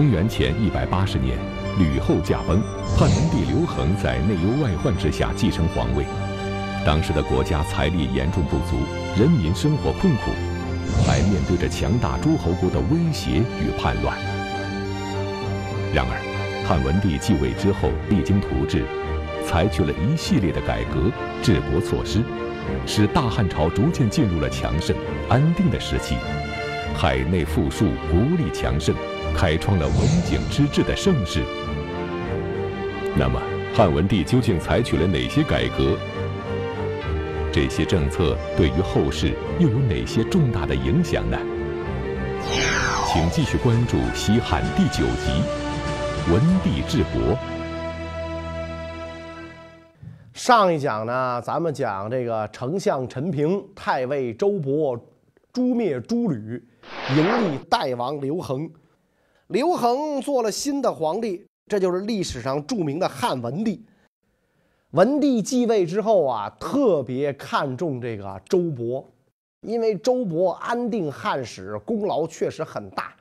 公元前一百八十年，吕后驾崩，汉文帝刘恒在内忧外患之下继承皇位。当时的国家财力严重不足，人民生活困苦，还面对着强大诸侯国的威胁与叛乱。然而，汉文帝继位之后，励精图治，采取了一系列的改革治国措施，使大汉朝逐渐进入了强盛、安定的时期。海内富庶，国力强盛，开创了文景之治的盛世。那么，汉文帝究竟采取了哪些改革？这些政策对于后世又有哪些重大的影响呢？请继续关注《西汉》第九集《文帝治国》。上一讲呢，咱们讲这个丞相陈平、太尉周勃诛灭诸吕。迎立代王刘恒，刘恒做了新的皇帝，这就是历史上著名的汉文帝。文帝继位之后啊，特别看重这个周勃，因为周勃安定汉室，功劳确实很大。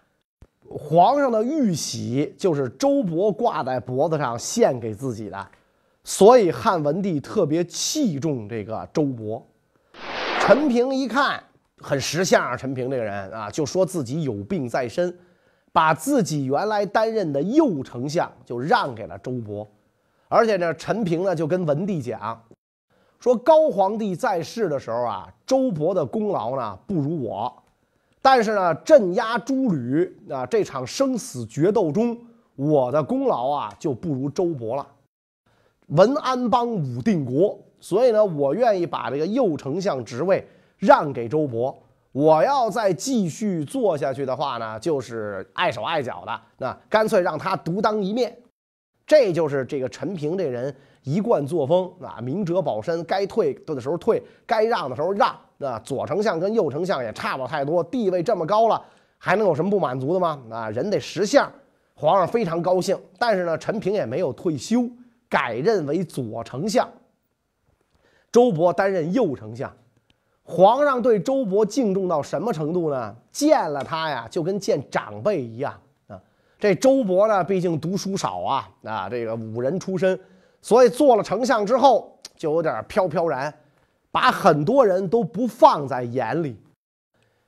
皇上的玉玺就是周勃挂在脖子上献给自己的，所以汉文帝特别器重这个周勃。陈平一看。很识相啊，陈平这个人啊，就说自己有病在身，把自己原来担任的右丞相就让给了周勃，而且呢，陈平呢就跟文帝讲，说高皇帝在世的时候啊，周勃的功劳呢不如我，但是呢，镇压诸吕啊这场生死决斗中，我的功劳啊就不如周勃了，文安邦武定国，所以呢，我愿意把这个右丞相职位。让给周勃，我要再继续做下去的话呢，就是碍手碍脚的，那干脆让他独当一面。这就是这个陈平这人一贯作风啊，明哲保身，该退的时候退，该让的时候让。那左丞相跟右丞相也差不了太多，地位这么高了，还能有什么不满足的吗？啊，人得识相。皇上非常高兴，但是呢，陈平也没有退休，改任为左丞相，周勃担任右丞相。皇上对周勃敬重到什么程度呢？见了他呀，就跟见长辈一样啊。这周勃呢，毕竟读书少啊，啊，这个武人出身，所以做了丞相之后就有点飘飘然，把很多人都不放在眼里。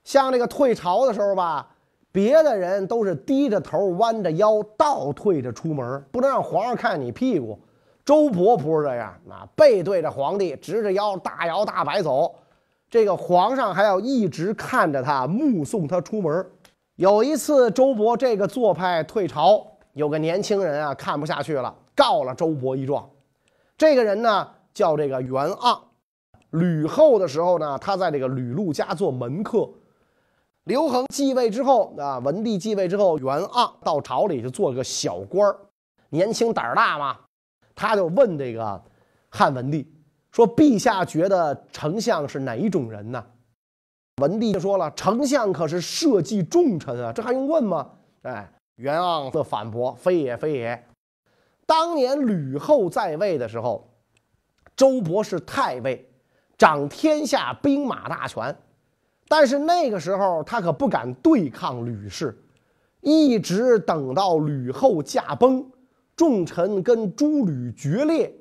像这个退朝的时候吧，别的人都是低着头、弯着腰、倒退着出门，不能让皇上看你屁股。周勃不是这样啊，背对着皇帝，直着腰，大摇大摆走。这个皇上还要一直看着他，目送他出门。有一次，周勃这个做派退朝，有个年轻人啊看不下去了，告了周勃一状。这个人呢叫这个袁盎，吕后的时候呢，他在这个吕禄家做门客。刘恒继位之后啊，文帝继位之后，袁盎到朝里去做个小官儿，年轻胆儿大嘛，他就问这个汉文帝。说陛下觉得丞相是哪一种人呢？文帝就说了：“丞相可是社稷重臣啊，这还用问吗？”哎，袁盎的反驳：“非也，非也。当年吕后在位的时候，周勃是太尉，掌天下兵马大权，但是那个时候他可不敢对抗吕氏，一直等到吕后驾崩，众臣跟诸吕决裂。”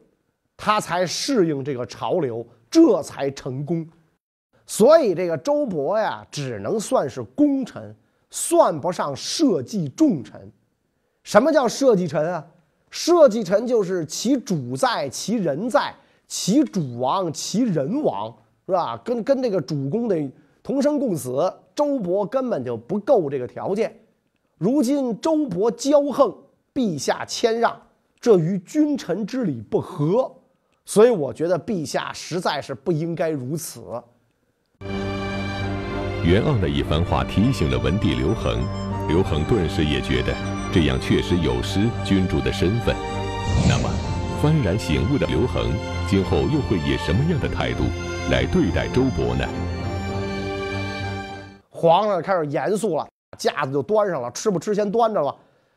他才适应这个潮流，这才成功。所以这个周勃呀，只能算是功臣，算不上社稷重臣。什么叫社稷臣啊？社稷臣就是其主在，其人在，其主亡，其人亡，是吧？跟跟这个主公得同生共死。周勃根本就不够这个条件。如今周勃骄横，陛下谦让，这与君臣之礼不合。所以我觉得陛下实在是不应该如此。袁盎的一番话提醒了文帝刘恒，刘恒顿时也觉得这样确实有失君主的身份。那么，幡然醒悟的刘恒今后又会以什么样的态度来对待周勃呢？皇上开始严肃了，架子就端上了，吃不吃先端着了。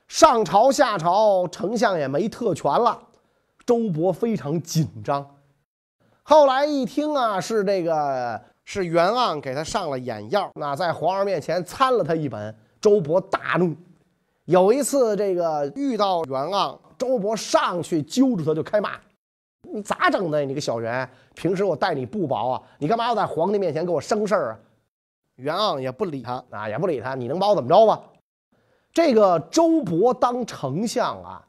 上朝下朝，丞相也没特权了。周勃非常紧张，后来一听啊，是这个是袁盎给他上了眼药，那在皇上面前参了他一本。周勃大怒，有一次这个遇到袁盎，周勃上去揪住他就开骂：“你咋整的？你个小袁，平时我待你不薄啊，你干嘛要在皇帝面前给我生事儿啊？”袁盎也不理他啊，也不理他，你能把我怎么着吧？这个周勃当丞相啊，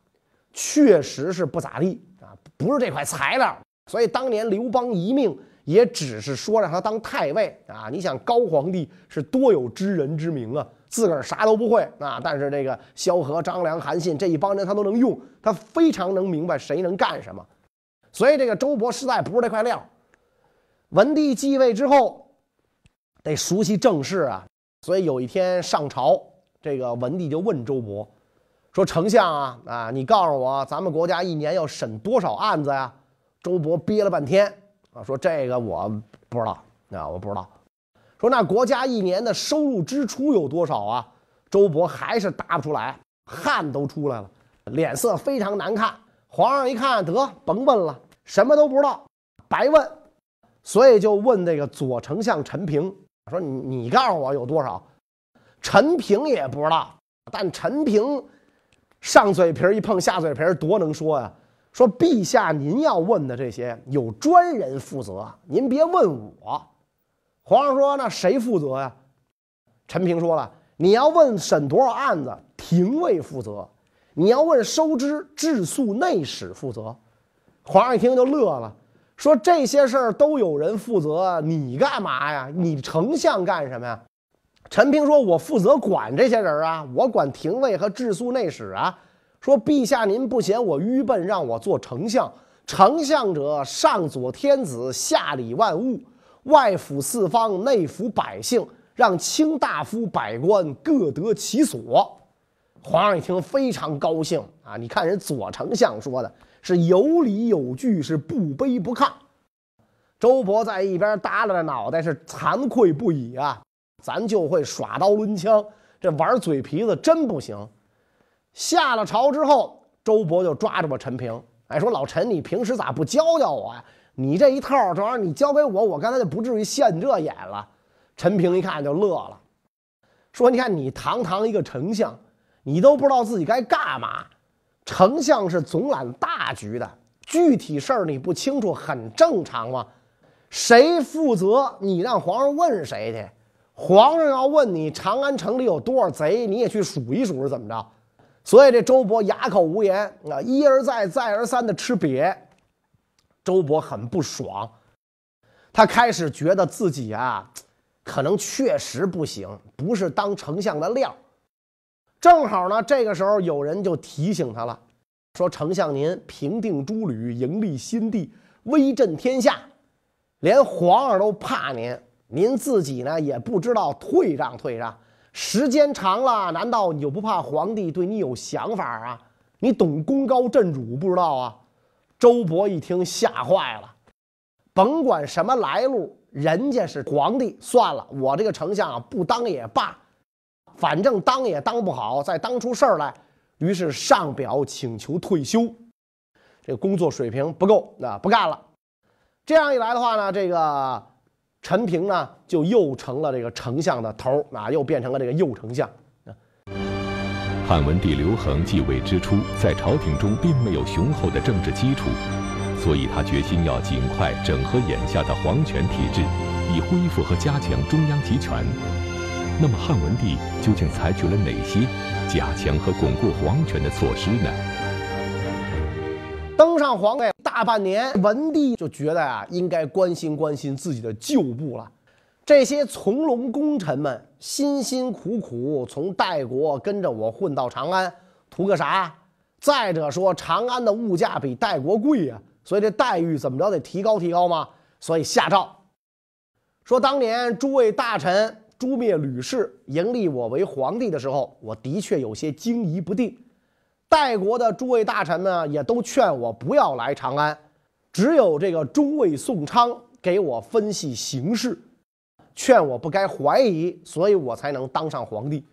确实是不咋地啊，不是这块材料。所以当年刘邦遗命，也只是说让他当太尉啊。你想高皇帝是多有知人之明啊，自个儿啥都不会啊，但是这个萧何、张良、韩信这一帮人他都能用，他非常能明白谁能干什么。所以这个周勃实在不是这块料。文帝继位之后，得熟悉政事啊，所以有一天上朝。这个文帝就问周勃说：“丞相啊啊，你告诉我，咱们国家一年要审多少案子呀？”周勃憋了半天啊，说：“这个我不知道啊，我不知道。”说：“那国家一年的收入支出有多少啊？”周勃还是答不出来，汗都出来了，脸色非常难看。皇上一看，得甭问了，什么都不知道，白问。所以就问这个左丞相陈平说：“你你告诉我有多少？”陈平也不知道，但陈平上嘴皮一碰下嘴皮多能说呀！说陛下，您要问的这些有专人负责，您别问我。皇上说：“那谁负责呀？”陈平说了：“你要问审多少案子，廷尉负责；你要问收支，治粟内史负责。”皇上一听就乐了，说：“这些事儿都有人负责，你干嘛呀？你丞相干什么呀？”陈平说：“我负责管这些人啊，我管廷尉和治粟内史啊。说陛下您不嫌我愚笨，让我做丞相。丞相者，上佐天子，下理万物，外辅四方，内辅百姓，让卿大夫百官各得其所。”皇上一听非常高兴啊！你看人左丞相说的是有理有据，是不卑不亢。周勃在一边耷拉着脑袋，是惭愧不已啊。咱就会耍刀抡枪，这玩嘴皮子真不行。下了朝之后，周勃就抓着我陈平，哎，说老陈，你平时咋不教教我呀？你这一套这玩意儿，你教给我，我刚才就不至于现这眼了。陈平一看就乐了，说：“你看你堂堂一个丞相，你都不知道自己该干嘛。丞相是总揽大局的，具体事儿你不清楚，很正常嘛。谁负责，你让皇上问谁去。”皇上要问你长安城里有多少贼，你也去数一数是怎么着？所以这周勃哑口无言啊，一而再再而三的吃瘪。周勃很不爽，他开始觉得自己啊，可能确实不行，不是当丞相的料。正好呢，这个时候有人就提醒他了，说丞相您平定诸吕，迎立新帝，威震天下，连皇上都怕您。您自己呢也不知道退让退让，时间长了，难道你就不怕皇帝对你有想法啊？你懂功高震主不知道啊？周勃一听吓坏了，甭管什么来路，人家是皇帝，算了，我这个丞相不当也罢，反正当也当不好，再当出事儿来，于是上表请求退休，这个工作水平不够，那不干了。这样一来的话呢，这个。陈平呢，就又成了这个丞相的头啊，又变成了这个右丞相。汉文帝刘恒继位之初，在朝廷中并没有雄厚的政治基础，所以他决心要尽快整合眼下的皇权体制，以恢复和加强中央集权。那么，汉文帝究竟采取了哪些加强和巩固皇权的措施呢？登上皇位大半年，文帝就觉得啊，应该关心关心自己的旧部了。这些从龙功臣们辛辛苦苦从代国跟着我混到长安，图个啥？再者说，长安的物价比代国贵呀，所以这待遇怎么着得提高提高嘛。所以下诏说，当年诸位大臣诛灭吕氏，迎立我为皇帝的时候，我的确有些惊疑不定。代国的诸位大臣呢，也都劝我不要来长安，只有这个中尉宋昌给我分析形势，劝我不该怀疑，所以我才能当上皇帝。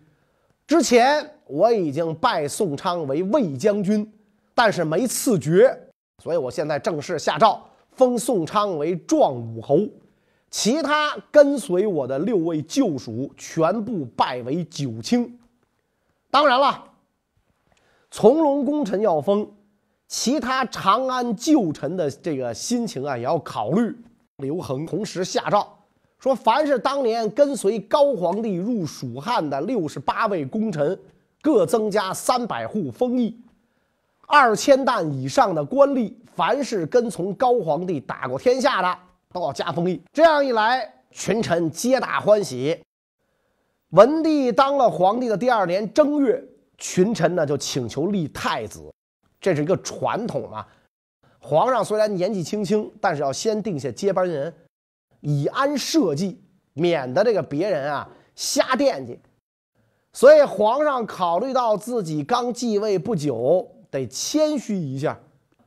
之前我已经拜宋昌为魏将军，但是没赐爵，所以我现在正式下诏封宋昌为壮武侯，其他跟随我的六位旧属全部拜为九卿。当然了。从龙功臣要封，其他长安旧臣的这个心情啊也要考虑。刘恒同时下诏说，凡是当年跟随高皇帝入蜀汉的六十八位功臣，各增加三百户封邑；二千担以上的官吏，凡是跟从高皇帝打过天下的，都要加封邑。这样一来，群臣皆大欢喜。文帝当了皇帝的第二年正月，群臣呢就请求立太子，这是一个传统嘛。皇上虽然年纪轻轻，但是要先定下接班人，以安社稷，免得这个别人啊瞎惦记。所以皇上考虑到自己刚继位不久，得谦虚一下，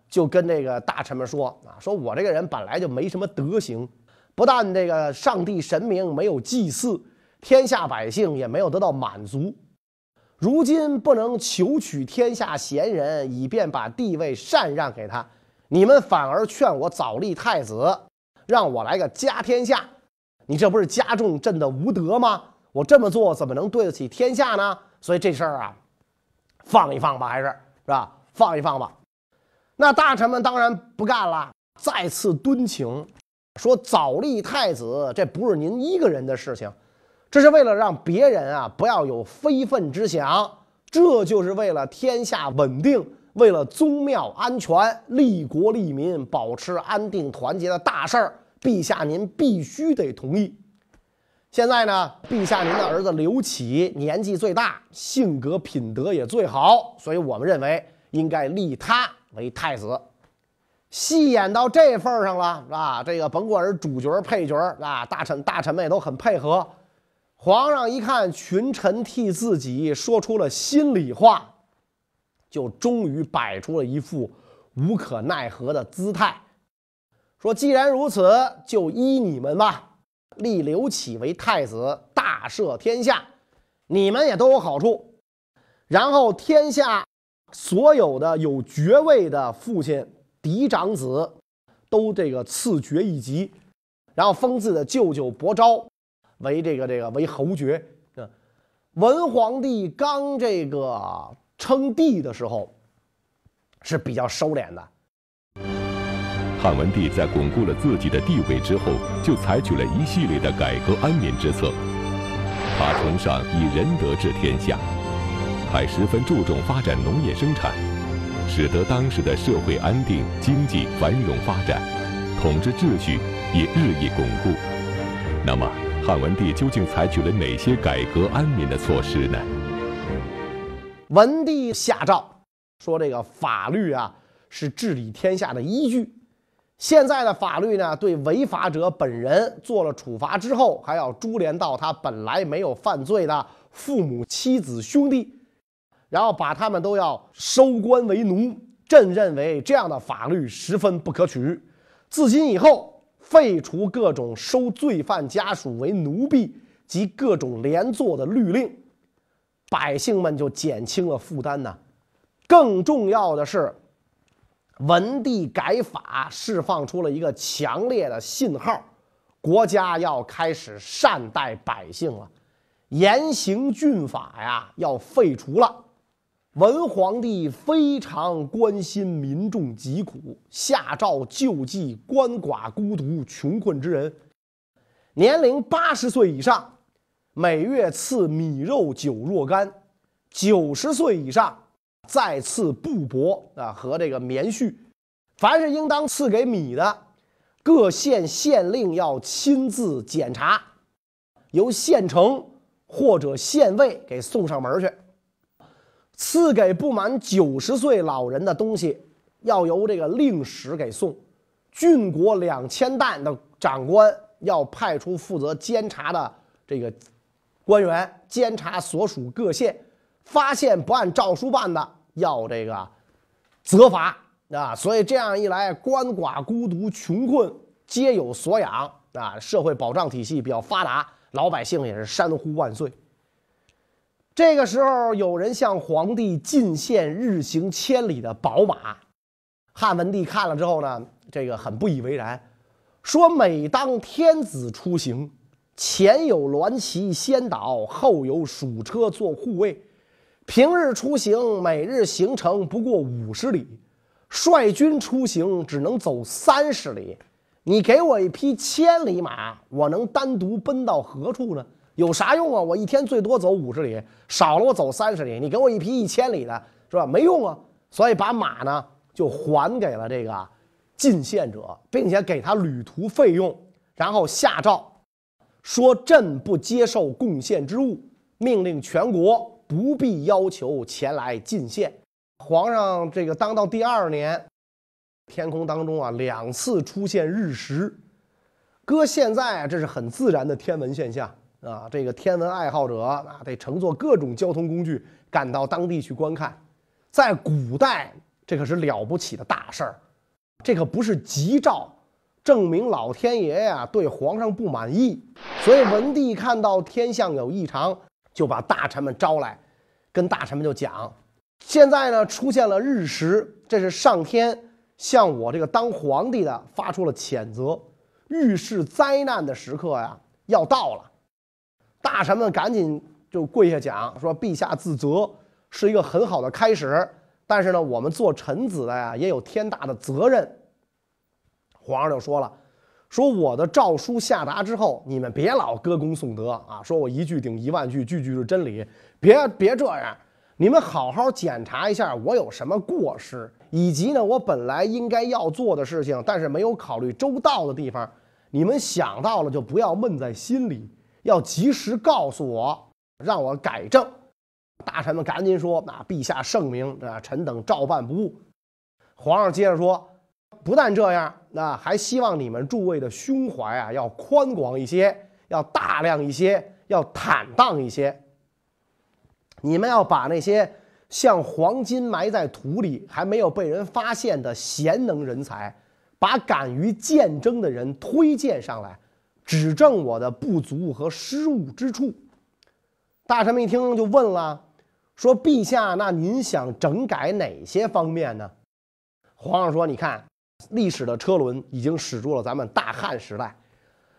就跟这个大臣们说啊：“说我这个人本来就没什么德行，不但这个上帝神明没有祭祀。”天下百姓也没有得到满足，如今不能求取天下贤人，以便把地位禅让给他，你们反而劝我早立太子，让我来个家天下，你这不是加重朕的无德吗？我这么做怎么能对得起天下呢？所以这事儿啊，放一放吧，还是是吧？放一放吧。那大臣们当然不干了，再次敦请，说早立太子，这不是您一个人的事情。这是为了让别人啊不要有非分之想，这就是为了天下稳定，为了宗庙安全、利国利民、保持安定团结的大事儿，陛下您必须得同意。现在呢，陛下您的儿子刘启年纪最大，性格品德也最好，所以我们认为应该立他为太子。戏演到这份儿上了，是吧？这个甭管是主角、配角啊，大臣、大臣们也都很配合。皇上一看群臣替自己说出了心里话，就终于摆出了一副无可奈何的姿态，说：“既然如此，就依你们吧，立刘启为太子，大赦天下，你们也都有好处。然后天下所有的有爵位的父亲嫡长子，都这个赐爵一级，然后封自己的舅舅伯昭。”为这个这个为侯爵，文皇帝刚这个称帝的时候是比较收敛的。汉文帝在巩固了自己的地位之后，就采取了一系列的改革安民之策。他崇尚以仁德治天下，还十分注重发展农业生产，使得当时的社会安定、经济繁荣发展，统治秩序也日益巩固。那么？汉文帝究竟采取了哪些改革安民的措施呢？文帝下诏说：“这个法律啊，是治理天下的依据。现在的法律呢，对违法者本人做了处罚之后，还要株连到他本来没有犯罪的父母、妻子、兄弟，然后把他们都要收官为奴。朕认为这样的法律十分不可取。自今以后。”废除各种收罪犯家属为奴婢及各种连坐的律令，百姓们就减轻了负担呢。更重要的是，文帝改法释放出了一个强烈的信号：国家要开始善待百姓了，严刑峻法呀要废除了。文皇帝非常关心民众疾苦，下诏救济鳏寡孤独穷困之人，年龄八十岁以上，每月赐米肉酒若干；九十岁以上，再赐布帛啊和这个棉絮。凡是应当赐给米的，各县县令要亲自检查，由县城或者县尉给送上门去。赐给不满九十岁老人的东西，要由这个令史给送；郡国两千担的长官要派出负责监察的这个官员监察所属各县，发现不按诏书办的，要这个责罚啊！所以这样一来，鳏寡孤独穷困皆有所养啊，社会保障体系比较发达，老百姓也是山呼万岁。这个时候，有人向皇帝进献日行千里的宝马。汉文帝看了之后呢，这个很不以为然，说：“每当天子出行，前有鸾旗先导，后有属车做护卫，平日出行每日行程不过五十里，率军出行只能走三十里。你给我一匹千里马，我能单独奔到何处呢？有啥用啊？我一天最多走五十里，少了我走三十里。你给我一匹一千里的，是吧？没用啊。所以把马呢就还给了这个进献者，并且给他旅途费用，然后下诏说：“朕不接受贡献之物，命令全国不必要求前来进献。”皇上这个当到第二年。天空当中啊，两次出现日食，搁现在，这是很自然的天文现象啊。这个天文爱好者啊，得乘坐各种交通工具赶到当地去观看。在古代，这可是了不起的大事儿，这可不是吉兆，证明老天爷呀对皇上不满意。所以文帝看到天象有异常，就把大臣们招来，跟大臣们就讲：现在呢出现了日食，这是上天。向我这个当皇帝的发出了谴责，预示灾难的时刻呀要到了。大臣们赶紧就跪下讲说：“陛下自责是一个很好的开始，但是呢，我们做臣子的呀也有天大的责任。”皇上就说了：“说我的诏书下达之后，你们别老歌功颂德啊，说我一句顶一万句，句句是真理，别别这样。”你们好好检查一下，我有什么过失，以及呢，我本来应该要做的事情，但是没有考虑周到的地方，你们想到了就不要闷在心里，要及时告诉我，让我改正。大臣们赶紧说：“那陛下圣明，啊，臣等照办不误。”皇上接着说：“不但这样，那还希望你们诸位的胸怀啊，要宽广一些，要大量一些，要坦荡一些。”你们要把那些像黄金埋在土里还没有被人发现的贤能人才，把敢于见争的人推荐上来，指正我的不足和失误之处。大臣们一听就问了，说：“陛下，那您想整改哪些方面呢？”皇上说：“你看，历史的车轮已经驶入了咱们大汉时代，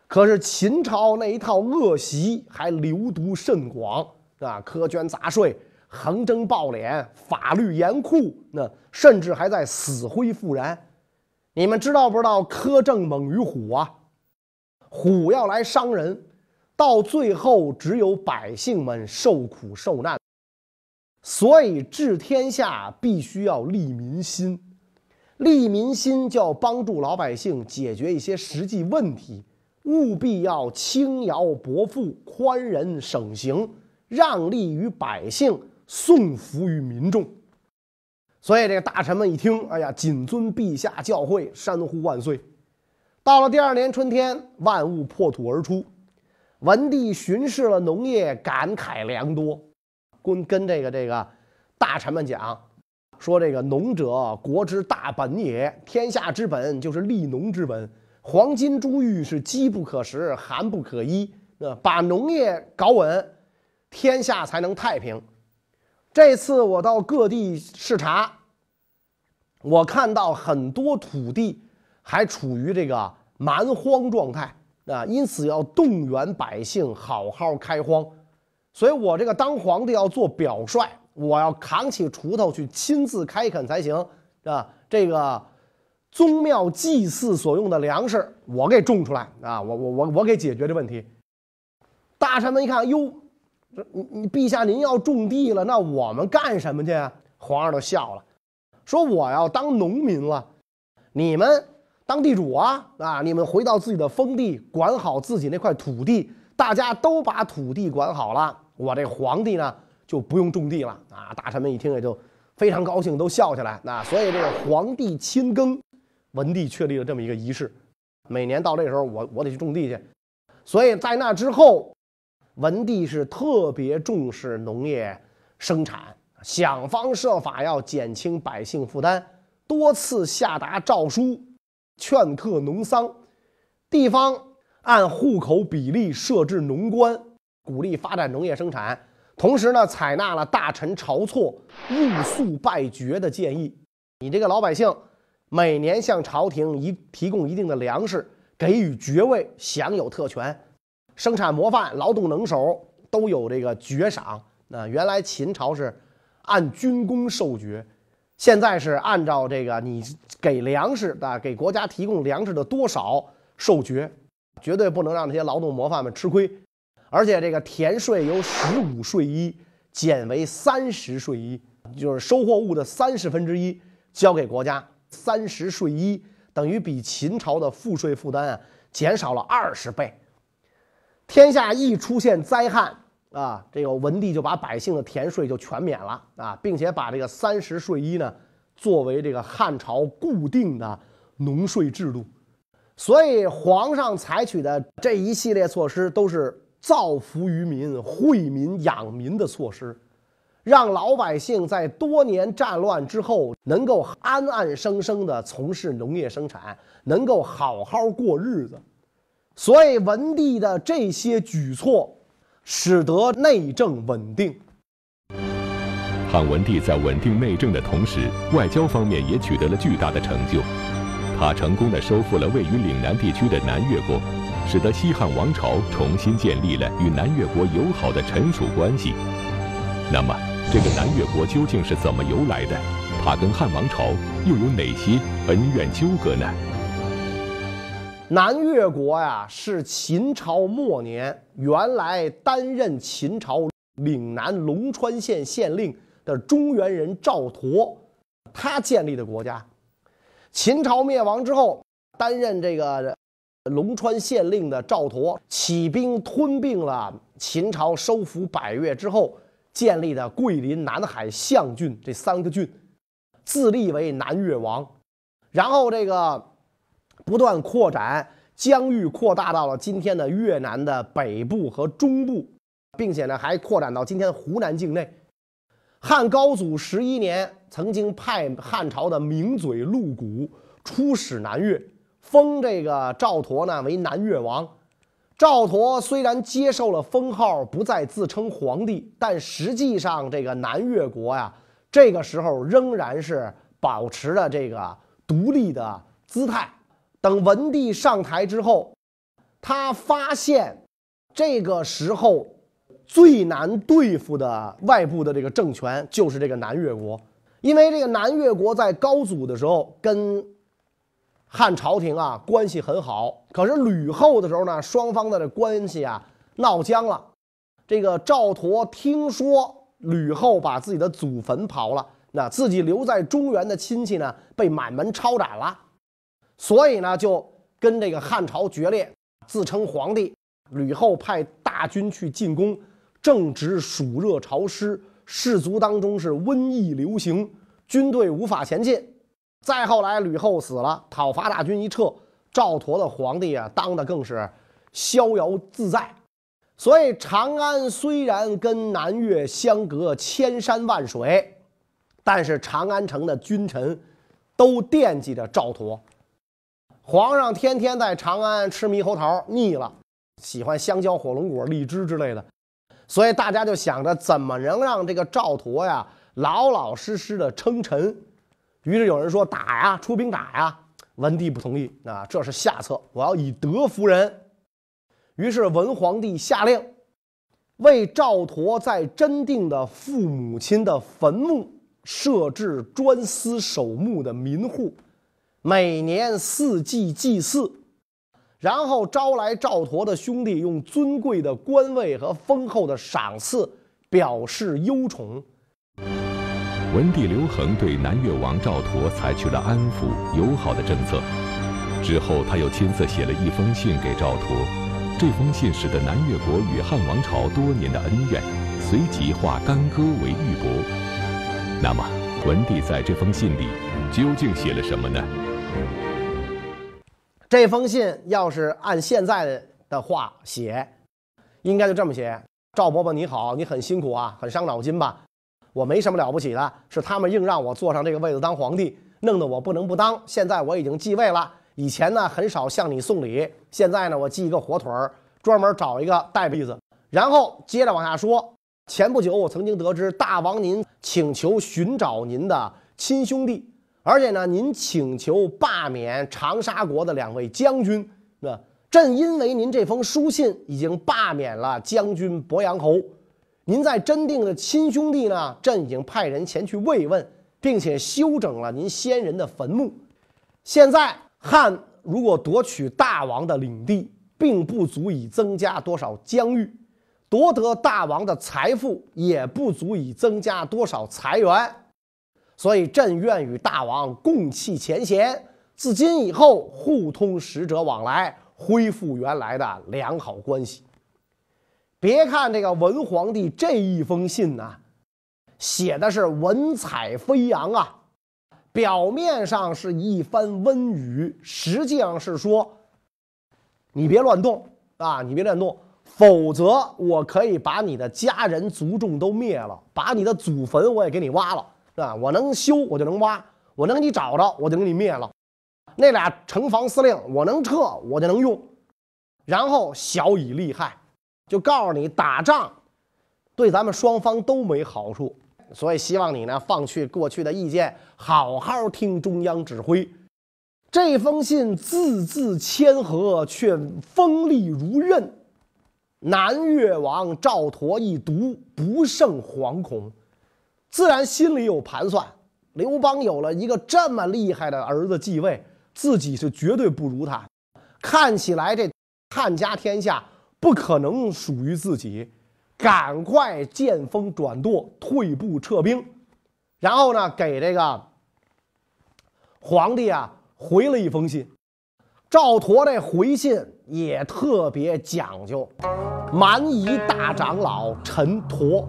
可是秦朝那一套恶习还流毒甚广。”啊，苛捐杂税、横征暴敛、法律严酷，那甚至还在死灰复燃。你们知道不知道？苛政猛于虎啊！虎要来伤人，到最后只有百姓们受苦受难。所以治天下必须要利民心，利民心就要帮助老百姓解决一些实际问题，务必要轻徭薄赋、宽仁省刑。让利于百姓，送福于民众。所以这个大臣们一听，哎呀，谨遵陛下教诲，山呼万岁。到了第二年春天，万物破土而出。文帝巡视了农业，感慨良多，跟跟这个这个大臣们讲，说这个农者，国之大本也。天下之本就是利农之本。黄金珠玉是机不可失，寒不可依。呃，把农业搞稳。天下才能太平。这次我到各地视察，我看到很多土地还处于这个蛮荒状态啊，因此要动员百姓好好开荒。所以我这个当皇帝要做表率，我要扛起锄头去亲自开垦才行啊。这个宗庙祭祀所用的粮食，我给种出来啊，我我我我给解决这问题。大臣们一看，哟。你你陛下您要种地了，那我们干什么去？皇上都笑了，说我要当农民了，你们当地主啊啊！你们回到自己的封地，管好自己那块土地，大家都把土地管好了，我这皇帝呢就不用种地了啊！大臣们一听也就非常高兴，都笑起来。那所以这个皇帝亲耕，文帝确立了这么一个仪式，每年到这时候我我得去种地去，所以在那之后。文帝是特别重视农业生产，想方设法要减轻百姓负担，多次下达诏书，劝课农桑，地方按户口比例设置农官，鼓励发展农业生产。同时呢，采纳了大臣晁错入粟拜爵的建议，你这个老百姓每年向朝廷一提供一定的粮食，给予爵位，享有特权。生产模范、劳动能手都有这个爵赏。那原来秦朝是按军功授爵。现在是按照这个你给粮食的，给国家提供粮食的多少授爵，绝对不能让这些劳动模范们吃亏。而且这个田税由十五税一减为三十税一，就是收获物的三十分之一交给国家，三十税一等于比秦朝的赋税负担啊减少了二十倍。天下一出现灾害啊，这个文帝就把百姓的田税就全免了啊，并且把这个三十税一呢作为这个汉朝固定的农税制度。所以皇上采取的这一系列措施都是造福于民、惠民养民的措施，让老百姓在多年战乱之后能够安安生生地从事农业生产，能够好好过日子。所以文帝的这些举措，使得内政稳定。汉文帝在稳定内政的同时，外交方面也取得了巨大的成就。他成功的收复了位于岭南地区的南越国，使得西汉王朝重新建立了与南越国友好的臣属关系。那么，这个南越国究竟是怎么由来的？它跟汉王朝又有哪些恩怨纠葛呢？南越国呀，是秦朝末年原来担任秦朝岭南龙川县县令的中原人赵佗，他建立的国家。秦朝灭亡之后，担任这个龙川县令的赵佗起兵吞并了秦朝收复百越之后建立的桂林、南海、象郡这三个郡，自立为南越王。然后这个不断扩展疆域，扩大到了今天的越南的北部和中部，并且呢还扩展到今天湖南境内。汉高祖十一年，曾经派汉朝的名嘴陆贾出使南越，封这个赵佗呢为南越王。赵佗虽然接受了封号，不再自称皇帝，但实际上这个南越国呀，这个时候仍然是保持了这个独立的姿态。等文帝上台之后，他发现这个时候。最难对付的外部的这个政权就是这个南越国，因为这个南越国在高祖的时候跟汉朝廷啊关系很好，可是吕后的时候呢，双方的这关系啊闹僵了。这个赵佗听说吕后把自己的祖坟刨了，那自己留在中原的亲戚呢被满门抄斩了，所以呢就跟这个汉朝决裂，自称皇帝。吕后派大军去进攻。正值暑热潮湿，士卒当中是瘟疫流行，军队无法前进。再后来，吕后死了，讨伐大军一撤，赵佗的皇帝啊，当的更是逍遥自在。所以，长安虽然跟南越相隔千山万水，但是长安城的君臣都惦记着赵佗。皇上天天在长安吃猕猴桃腻了，喜欢香蕉、火龙果、荔枝之类的。所以大家就想着怎么能让这个赵佗呀老老实实的称臣，于是有人说打呀，出兵打呀。文帝不同意啊，这是下策，我要以德服人。于是文皇帝下令，为赵佗在真定的父母亲的坟墓设置专司守墓的民户，每年四季祭祀。然后招来赵佗的兄弟，用尊贵的官位和丰厚的赏赐表示忧宠。文帝刘恒对南越王赵佗采取了安抚友好的政策。之后，他又亲自写了一封信给赵佗。这封信使得南越国与汉王朝多年的恩怨随即化干戈为玉帛。那么，文帝在这封信里究竟写了什么呢？这封信要是按现在的话写，应该就这么写：赵伯伯你好，你很辛苦啊，很伤脑筋吧？我没什么了不起的，是他们硬让我坐上这个位子当皇帝，弄得我不能不当。现在我已经继位了，以前呢很少向你送礼，现在呢我寄一个火腿儿，专门找一个带鼻子。然后接着往下说：前不久我曾经得知大王您请求寻找您的亲兄弟。而且呢，您请求罢免长沙国的两位将军，那朕因为您这封书信已经罢免了将军鄱阳侯，您在真定的亲兄弟呢，朕已经派人前去慰问，并且修整了您先人的坟墓。现在汉如果夺取大王的领地，并不足以增加多少疆域，夺得大王的财富也不足以增加多少财源，所以朕愿与大王共弃前嫌，自今以后互通使者往来，恢复原来的良好关系。别看这个文皇帝这一封信呐，写的是文采飞扬啊，表面上是一番温语，实际上是说。你别乱动啊！你别乱动，否则我可以把你的家人族众都灭了，把你的祖坟我也给你挖了，是吧？我能修，我就能挖；我能给你找着，我就给你灭了。那俩城防司令，我能撤，我就能用。然后小以利害，就告诉你打仗对咱们双方都没好处，所以希望你呢放弃过去的意见，好好听中央指挥。这封信字字谦和，却锋利如刃。南越王赵佗一读，不胜惶恐，自然心里有盘算。刘邦有了一个这么厉害的儿子继位，自己是绝对不如他。看起来这汉家天下不可能属于自己，赶快见风转舵，退步撤兵，然后呢，给这个皇帝啊。回了一封信，赵佗这回信也特别讲究。蛮夷大长老陈佗，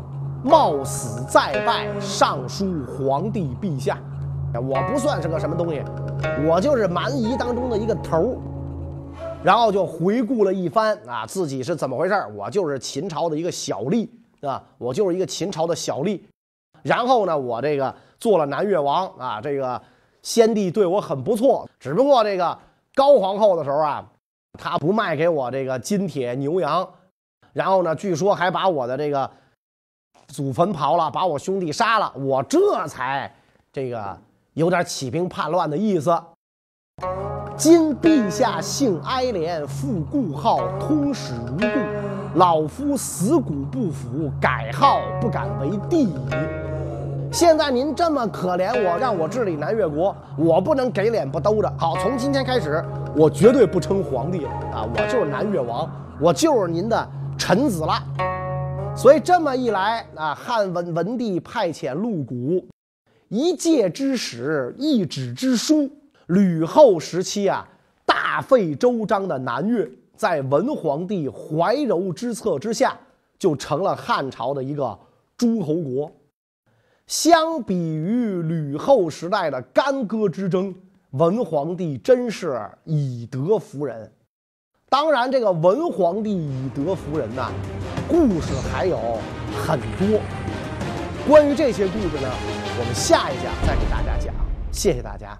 冒死再拜尚书皇帝陛下。我不算是个什么东西，我就是蛮夷当中的一个头然后就回顾了一番啊，自己是怎么回事我就是秦朝的一个小吏啊，我就是一个秦朝的小吏。然后呢，我这个做了南越王啊，这个。先帝对我很不错，只不过这个高皇后的时候啊，他不卖给我这个金铁牛羊，然后呢，据说还把我的这个祖坟刨了，把我兄弟杀了，我这才这个有点起兵叛乱的意思。今陛下幸哀怜，复故号，通史如故，老夫死骨不腐，改号不敢为帝矣。现在您这么可怜我，让我治理南越国，我不能给脸不兜着。好，从今天开始，我绝对不称皇帝了啊！我就是南越王，我就是您的臣子了。所以这么一来啊，汉文文帝派遣陆贾，一介之使，一纸之书，吕后时期啊，大费周章的南越，在文皇帝怀柔之策之下，就成了汉朝的一个诸侯国。相比于吕后时代的干戈之争，文皇帝真是以德服人。当然，这个文皇帝以德服人呐，故事还有很多。关于这些故事呢，我们下一讲再给大家讲。谢谢大家。